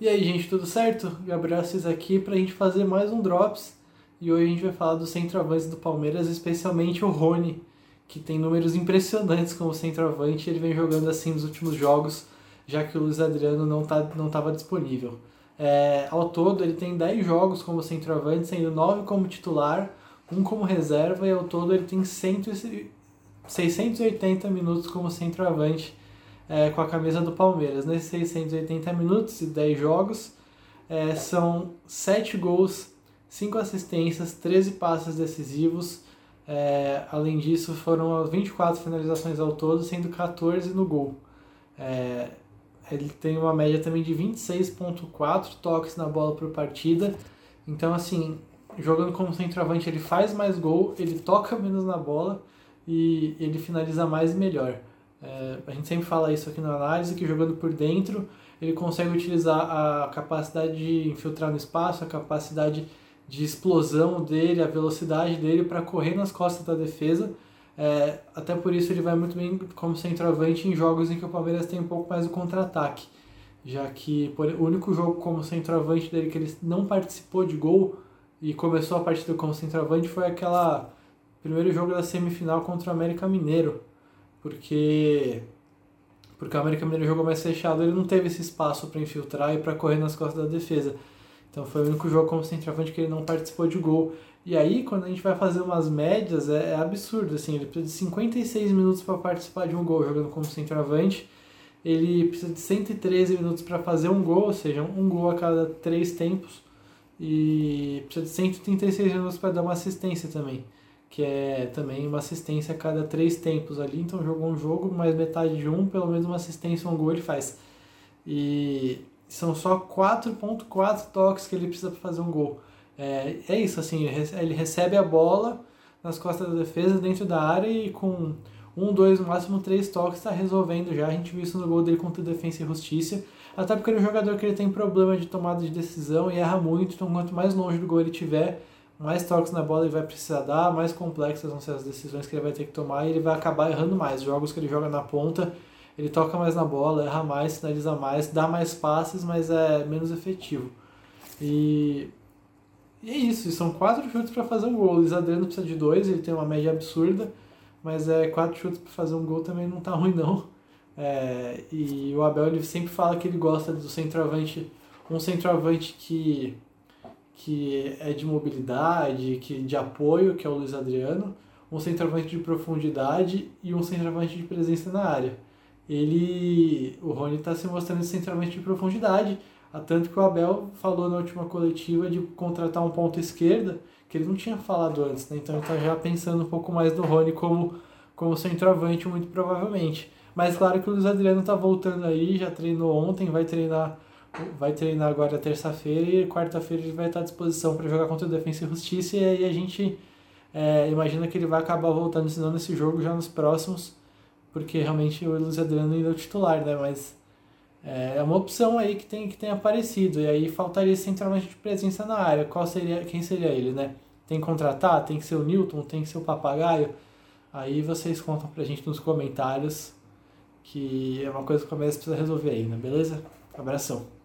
E aí, gente, tudo certo? Gabriel Assis aqui para a gente fazer mais um Drops. E hoje a gente vai falar do centroavante do Palmeiras, especialmente o Rony, que tem números impressionantes como centroavante. Ele vem jogando assim nos últimos jogos, já que o Luiz Adriano não tá, não estava disponível. É, ao todo, ele tem 10 jogos como centroavante, sendo 9 como titular, 1 como reserva, e ao todo ele tem 100, 680 minutos como centroavante é, com a camisa do Palmeiras. Nesses 680 minutos e 10 jogos, é, são 7 gols, 5 assistências, 13 passes decisivos. É, além disso, foram 24 finalizações ao todo, sendo 14 no gol. É, ele tem uma média também de 26,4 toques na bola por partida. Então, assim, jogando como centroavante, ele faz mais gol, ele toca menos na bola e ele finaliza mais e melhor. É, a gente sempre fala isso aqui na análise, que jogando por dentro ele consegue utilizar a capacidade de infiltrar no espaço, a capacidade de explosão dele, a velocidade dele para correr nas costas da defesa. É, até por isso ele vai muito bem como centroavante em jogos em que o Palmeiras tem um pouco mais o contra-ataque, já que por, o único jogo como centroavante dele que ele não participou de gol e começou a partida como centroavante foi aquela primeiro jogo da semifinal contra o América Mineiro, porque porque o América Mineiro jogou mais fechado, ele não teve esse espaço para infiltrar e para correr nas costas da defesa. Então foi o único jogo como centroavante que ele não participou de gol. E aí, quando a gente vai fazer umas médias, é, é absurdo, assim, ele precisa de 56 minutos para participar de um gol jogando como centroavante. Ele precisa de 113 minutos para fazer um gol, ou seja, um gol a cada três tempos. E precisa de 136 minutos para dar uma assistência também que é também uma assistência a cada três tempos ali. Então jogou um jogo, mais metade de um, pelo menos uma assistência, um gol ele faz. E são só 4.4 toques que ele precisa para fazer um gol. É, é isso, assim, ele recebe a bola nas costas da defesa, dentro da área e com um, dois, no máximo três toques está resolvendo já. A gente viu isso no gol dele contra Defensa e Justiça. Até porque ele é um jogador que ele tem problema de tomada de decisão e erra muito, então quanto mais longe do gol ele tiver, mais toques na bola ele vai precisar dar, mais complexas vão ser as decisões que ele vai ter que tomar e ele vai acabar errando mais. Jogos que ele joga na ponta, ele toca mais na bola, erra mais, finaliza mais, dá mais passes, mas é menos efetivo. E, e é isso, são quatro chutes para fazer um gol. O Luiz precisa de dois, ele tem uma média absurda, mas é quatro chutes para fazer um gol também não tá ruim não. É, e o Abel ele sempre fala que ele gosta do centroavante, um centroavante que que é de mobilidade, que de apoio, que é o Luiz Adriano, um centroavante de profundidade e um centroavante de presença na área. Ele, o Rony está se mostrando centroavante de profundidade, a tanto que o Abel falou na última coletiva de contratar um ponto esquerda, que ele não tinha falado antes, né? então ele está já pensando um pouco mais do Rony como, como centroavante, muito provavelmente. Mas claro que o Luiz Adriano está voltando aí, já treinou ontem, vai treinar vai treinar agora terça-feira e quarta-feira ele vai estar à disposição para jogar contra o Defensa e Justiça e aí a gente é, imagina que ele vai acabar voltando ensinando esse jogo já nos próximos, porque realmente o Luiz Adriano ainda é o titular, né? Mas é, é uma opção aí que tem, que tem aparecido, e aí faltaria centralmente de presença na área. Qual seria, quem seria ele, né? Tem que contratar? Tem que ser o Newton? Tem que ser o Papagaio? Aí vocês contam pra gente nos comentários, que é uma coisa que o Palmeiras precisa resolver ainda, beleza? Abração.